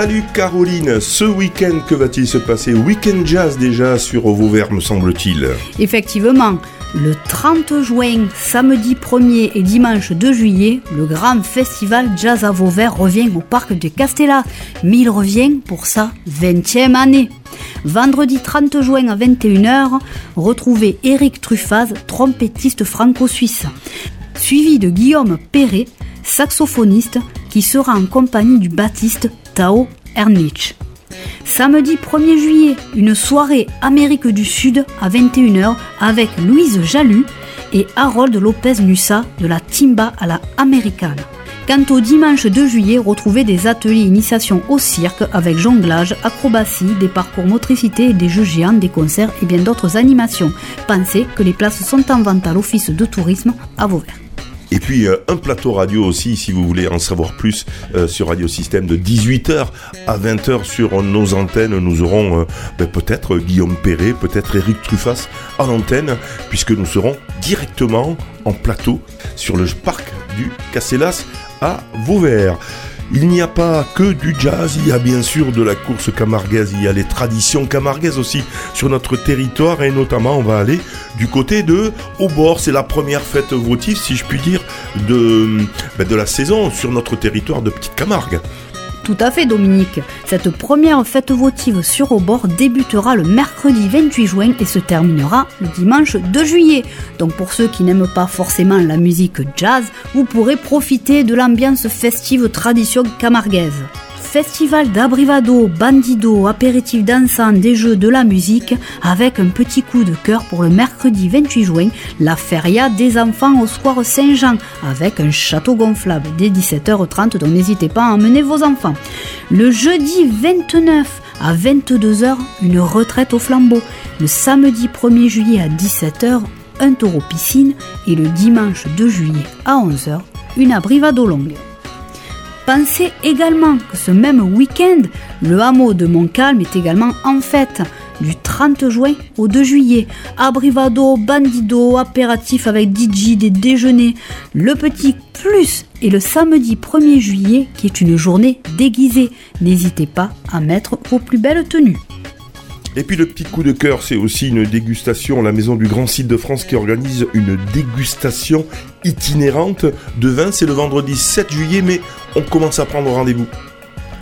Salut Caroline, ce week-end que va-t-il se passer Week-end jazz déjà sur Vauvert me semble-t-il. Effectivement, le 30 juin, samedi 1er et dimanche 2 juillet, le grand festival Jazz à Vauvert revient au parc de Castella, mais il revient pour sa 20e année. Vendredi 30 juin à 21h, retrouvez Eric Truffaz, trompettiste franco-suisse, suivi de Guillaume Perret, saxophoniste, qui sera en compagnie du baptiste Samedi 1er juillet, une soirée Amérique du Sud à 21h avec Louise Jalut et Harold Lopez Nussa de la Timba à la Americana. Quant au dimanche 2 juillet, retrouvez des ateliers initiation au cirque avec jonglage, acrobatie, des parcours motricité, des jeux géants, des concerts et bien d'autres animations. Pensez que les places sont en vente à l'office de tourisme à Vauvert. Et puis euh, un plateau radio aussi, si vous voulez en savoir plus euh, sur Radio Système de 18h à 20h sur nos antennes. Nous aurons euh, ben, peut-être Guillaume Perret, peut-être Eric Truffas en antenne, puisque nous serons directement en plateau sur le parc du Casselas à Vauvert. Il n'y a pas que du jazz, il y a bien sûr de la course camarguaise, il y a les traditions camarguaises aussi sur notre territoire et notamment on va aller du côté de Aubord, c'est la première fête votive si je puis dire de, ben, de la saison sur notre territoire de Petite Camargue. Tout à fait Dominique. Cette première fête votive sur au bord débutera le mercredi 28 juin et se terminera le dimanche 2 juillet. Donc pour ceux qui n'aiment pas forcément la musique jazz, vous pourrez profiter de l'ambiance festive tradition camarguaise. Festival d'abrivado, bandido, apéritif dansant, des jeux, de la musique, avec un petit coup de cœur pour le mercredi 28 juin, la feria des enfants au Square Saint-Jean, avec un château gonflable dès 17h30, donc n'hésitez pas à emmener vos enfants. Le jeudi 29 à 22h, une retraite au flambeau. Le samedi 1er juillet à 17h, un taureau piscine et le dimanche 2 juillet à 11h, une abrivado longue. Pensez également que ce même week-end, le hameau de Montcalm est également en fête du 30 juin au 2 juillet. Abrivado, bandido, apéritif avec DJ, des déjeuners, le petit plus et le samedi 1er juillet qui est une journée déguisée. N'hésitez pas à mettre vos plus belles tenues. Et puis le petit coup de cœur, c'est aussi une dégustation. La Maison du Grand Site de France qui organise une dégustation itinérante de vin. C'est le vendredi 7 juillet, mais on commence à prendre rendez-vous.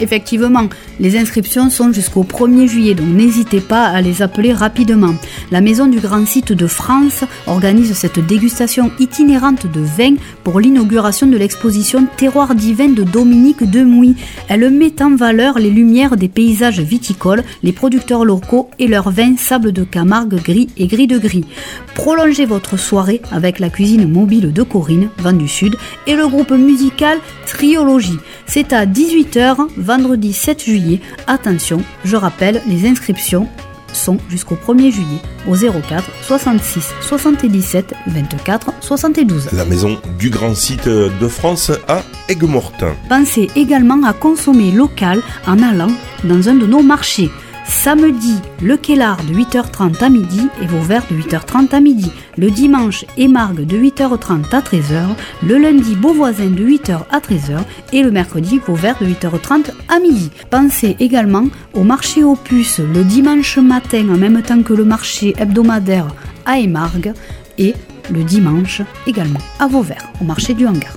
Effectivement, les inscriptions sont jusqu'au 1er juillet, donc n'hésitez pas à les appeler rapidement. La Maison du Grand Site de France organise cette dégustation itinérante de vin pour l'inauguration de l'exposition Terroir divin de Dominique Demouy. Elle met en valeur les lumières des paysages viticoles, les producteurs locaux et leurs vins sable de Camargue gris et gris de gris. Prolongez votre soirée avec la cuisine mobile de Corinne, Vent du Sud, et le groupe musical Triologie. C'est à 18h vendredi 7 juillet. Attention, je rappelle, les inscriptions sont jusqu'au 1er juillet au 04 66 77 24 72. La maison du grand site de France à Aigues-Mortain. Pensez également à consommer local en allant dans un de nos marchés. Samedi, le Kellar de 8h30 à midi et Vauvert de 8h30 à midi. Le dimanche, Émargue de 8h30 à 13h. Le lundi, Beauvoisin de 8h à 13h. Et le mercredi, Vauvert de 8h30 à midi. Pensez également au marché aux puces le dimanche matin en même temps que le marché hebdomadaire à Émargue. Et le dimanche également à Vauvert, au marché du hangar.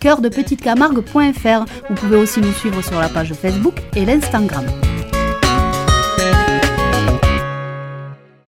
cœurdepetitecamargue.fr. Vous pouvez aussi nous suivre sur la page Facebook et l'Instagram.